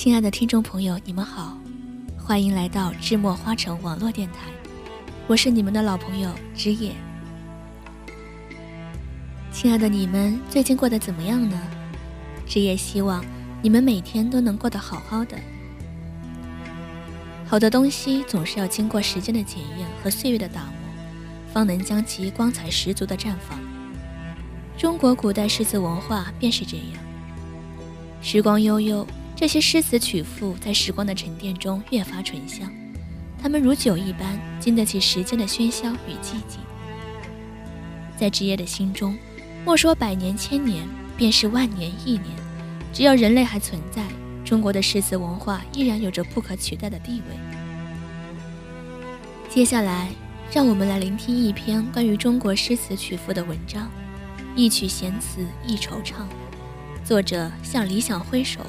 亲爱的听众朋友，你们好，欢迎来到智墨花城网络电台，我是你们的老朋友知夜。亲爱的你们，最近过得怎么样呢？知夜希望你们每天都能过得好好的。好的东西总是要经过时间的检验和岁月的打磨，方能将其光彩十足的绽放。中国古代诗词文化便是这样。时光悠悠。这些诗词曲赋在时光的沉淀中越发醇香，它们如酒一般，经得起时间的喧嚣与寂静。在职业的心中，莫说百年千年，便是万年亿年，只要人类还存在，中国的诗词文化依然有着不可取代的地位。接下来，让我们来聆听一篇关于中国诗词曲赋的文章，《一曲闲词一惆怅》，作者向理想挥手。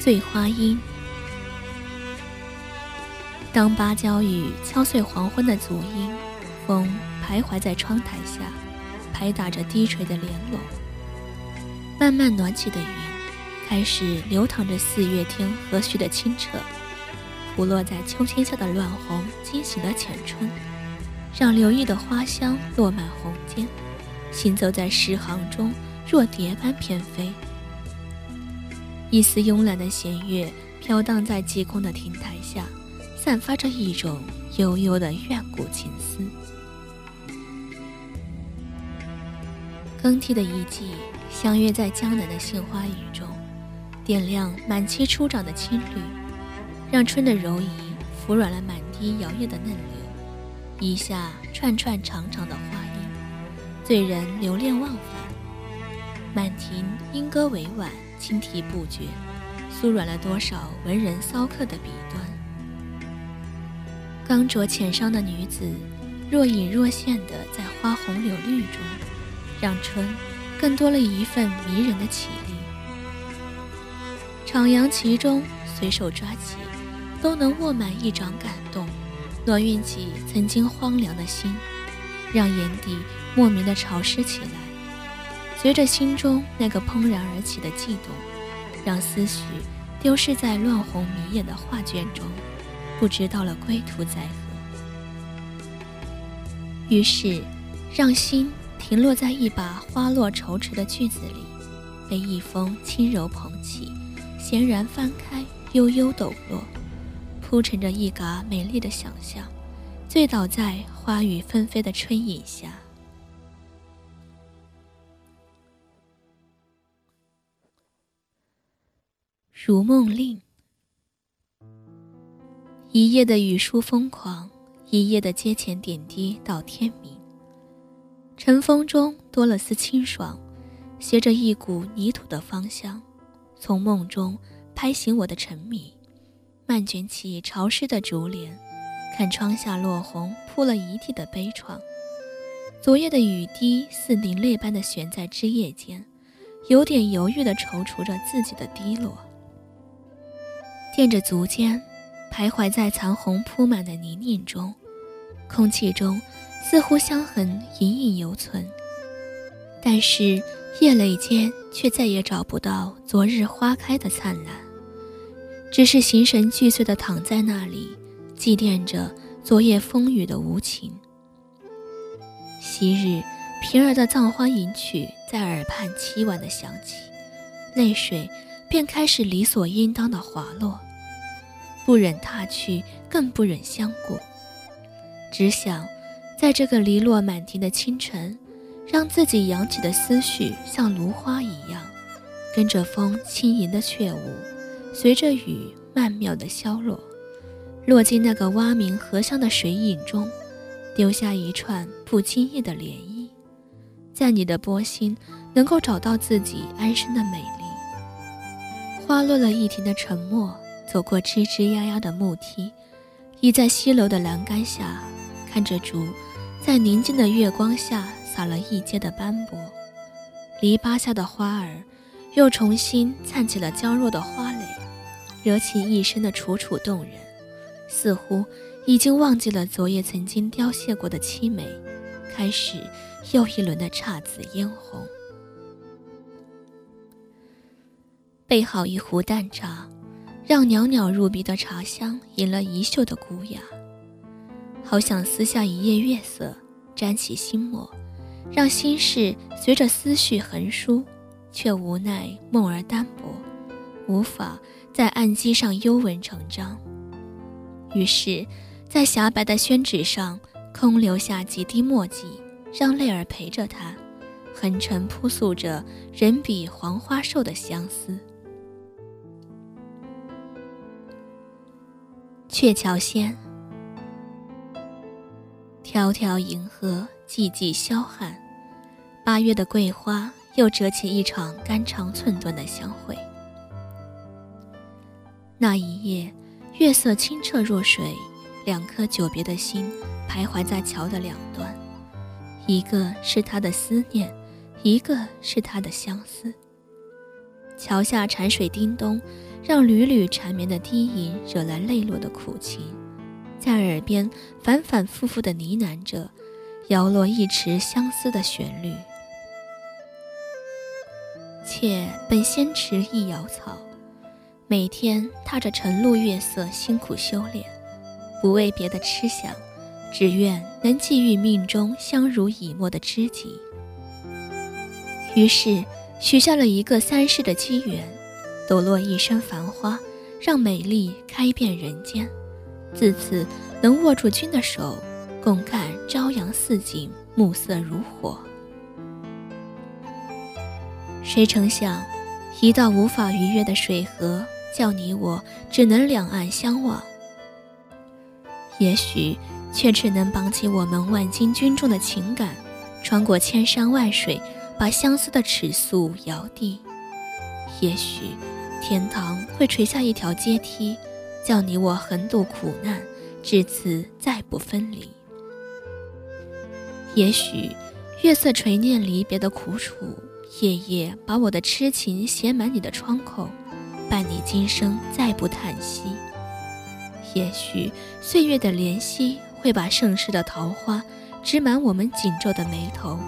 醉花阴。当芭蕉雨敲碎黄昏的足音，风徘徊在窗台下，拍打着低垂的帘拢。慢慢暖起的云，开始流淌着四月天和煦的清澈，铺落在秋千下的乱红惊醒了浅春，让留意的花香落满红笺，行走在诗行中，若蝶般翩飞。一丝慵懒的弦乐飘荡在极空的亭台下，散发着一种悠悠的远古情思。更替的一季，相约在江南的杏花雨中，点亮满期初长的青绿，让春的柔仪服软了满地摇曳的嫩柳，一下串串长长的花影，醉人留恋忘返。满庭莺歌委婉。轻啼不绝，酥软了多少文人骚客的笔端。刚着浅裳的女子，若隐若现的在花红柳绿中，让春更多了一份迷人的绮丽。徜徉其中，随手抓起，都能握满一掌感动，暖运起曾经荒凉的心，让眼底莫名的潮湿起来。随着心中那个怦然而起的悸动，让思绪丢失在乱红迷眼的画卷中，不知到了归途在何。于是，让心停落在一把花落愁迟的句子里，被一风轻柔捧起，闲然翻开，悠悠抖落，铺陈着一嘎美丽的想象，醉倒在花雨纷飞的春影下。如梦令，一夜的雨疏疯狂，一夜的阶前点滴到天明。晨风中多了丝清爽，携着一股泥土的芳香，从梦中拍醒我的沉迷。漫卷起潮湿的竹帘，看窗下落红铺了一地的悲怆。昨夜的雨滴似凝泪般的悬在枝叶间，有点犹豫地踌躇着自己的低落。垫着足尖，徘徊在残红铺满的泥泞中，空气中似乎香痕隐隐犹存，但是叶蕾间却再也找不到昨日花开的灿烂，只是形神俱碎的躺在那里，祭奠着昨夜风雨的无情。昔日平儿的葬花吟曲在耳畔凄婉的响起，泪水。便开始理所应当的滑落，不忍踏去，更不忍相顾，只想在这个离落满庭的清晨，让自己扬起的思绪像芦花一样，跟着风轻盈的雀舞，随着雨曼妙的消落，落进那个蛙鸣荷香的水影中，丢下一串不经意的涟漪，在你的波心能够找到自己安身的美丽。花落了一庭的沉默，走过吱吱呀呀的木梯，倚在西楼的栏杆下，看着竹在宁静的月光下洒了一街的斑驳，篱笆下的花儿又重新灿起了娇弱的花蕾，惹起一身的楚楚动人，似乎已经忘记了昨夜曾经凋谢过的凄美，开始又一轮的姹紫嫣红。备好一壶淡茶，让袅袅入鼻的茶香引了一袖的古雅。好想撕下一页月色，沾起心墨，让心事随着思绪横疏，却无奈梦儿单薄，无法在案几上幽文成章。于是，在狭白的宣纸上空留下几滴墨迹，让泪儿陪着他，横陈铺诉着人比黄花瘦的相思。鹊桥仙。迢迢银河，寂寂霄汉。八月的桂花又折起一场肝肠寸断的相会。那一夜，月色清澈若水，两颗久别的心徘徊在桥的两端，一个是他的思念，一个是他的相思。桥下潺水叮咚，让缕缕缠绵的低吟惹来泪落的苦情。在耳边反反复复的呢喃着，摇落一池相思的旋律。妾本仙池一瑶草，每天踏着晨露月色辛苦修炼，不为别的痴想，只愿能际遇命中相濡以沫的知己。于是许下了一个三世的机缘，抖落一身繁花，让美丽开遍人间。自此能握住君的手，共看朝阳似锦，暮色如火。谁成想，一道无法逾越的水河，叫你我只能两岸相望。也许，却只能绑起我们万斤军重的情感，穿过千山万水，把相思的尺素摇地。也许，天堂会垂下一条阶梯。叫你我横渡苦难，至此再不分离。也许月色垂念离别的苦楚，夜夜把我的痴情写满你的窗口，伴你今生再不叹息。也许岁月的怜惜会把盛世的桃花织满我们紧皱的眉头，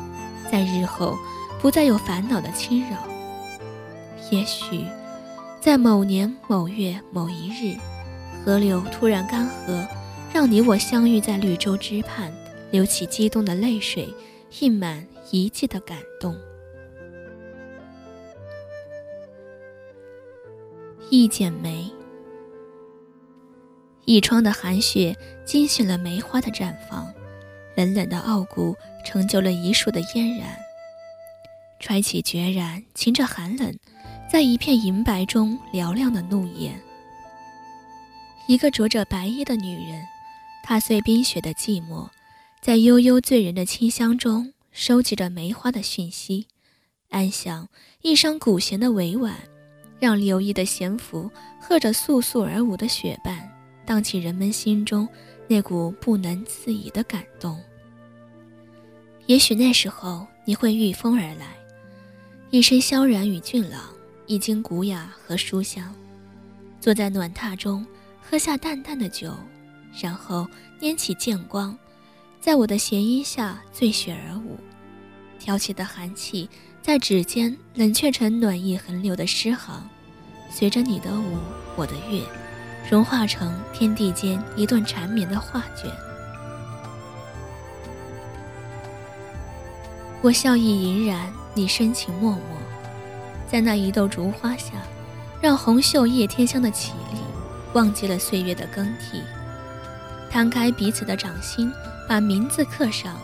在日后不再有烦恼的侵扰。也许在某年某月某一日。河流突然干涸，让你我相遇在绿洲之畔，流起激动的泪水，溢满一季的感动。一剪梅，一窗的寒雪惊醒了梅花的绽放，冷冷的傲骨成就了一树的嫣然。揣起决然，擎着寒冷，在一片银白中嘹亮的怒焰。一个着着白衣的女人，踏碎冰雪的寂寞，在悠悠醉人的清香中收集着梅花的讯息，暗想一双古弦的委婉，让留意的弦符和着簌簌而舞的雪瓣，荡起人们心中那股不能自已的感动。也许那时候你会御风而来，一身萧然与俊朗，一经古雅和书香，坐在暖榻中。喝下淡淡的酒，然后拈起剑光，在我的弦衣下醉雪而舞。挑起的寒气在指尖冷却成暖意横流的诗行，随着你的舞，我的乐，融化成天地间一段缠绵的画卷。我笑意盈然，你深情脉脉，在那一斗烛花下，让红袖叶天香的绮丽。忘记了岁月的更替，摊开彼此的掌心，把名字刻上，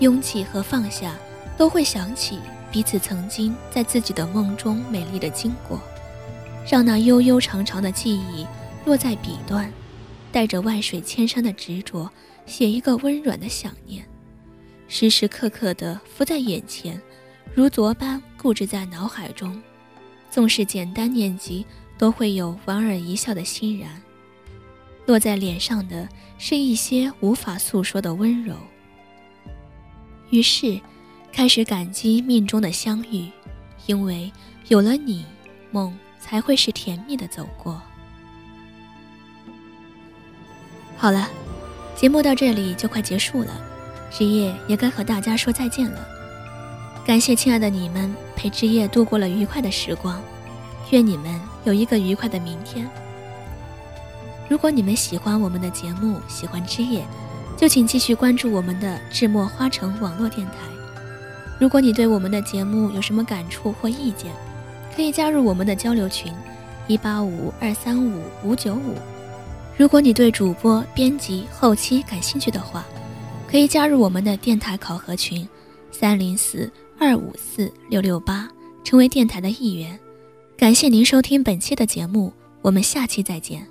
拥挤和放下，都会想起彼此曾经在自己的梦中美丽的经过，让那悠悠长长的记忆落在笔端，带着万水千山的执着，写一个温软的想念，时时刻刻的浮在眼前，如昨般布置在脑海中，纵是简单念及。都会有莞尔一笑的欣然，落在脸上的是一些无法诉说的温柔。于是，开始感激命中的相遇，因为有了你，梦才会是甜蜜的走过。好了，节目到这里就快结束了，职业也该和大家说再见了。感谢亲爱的你们陪职业度过了愉快的时光。愿你们有一个愉快的明天。如果你们喜欢我们的节目，喜欢之夜，就请继续关注我们的智墨花城网络电台。如果你对我们的节目有什么感触或意见，可以加入我们的交流群：一八五二三五五九五。如果你对主播、编辑、后期感兴趣的话，可以加入我们的电台考核群：三零四二五四六六八，成为电台的一员。感谢您收听本期的节目，我们下期再见。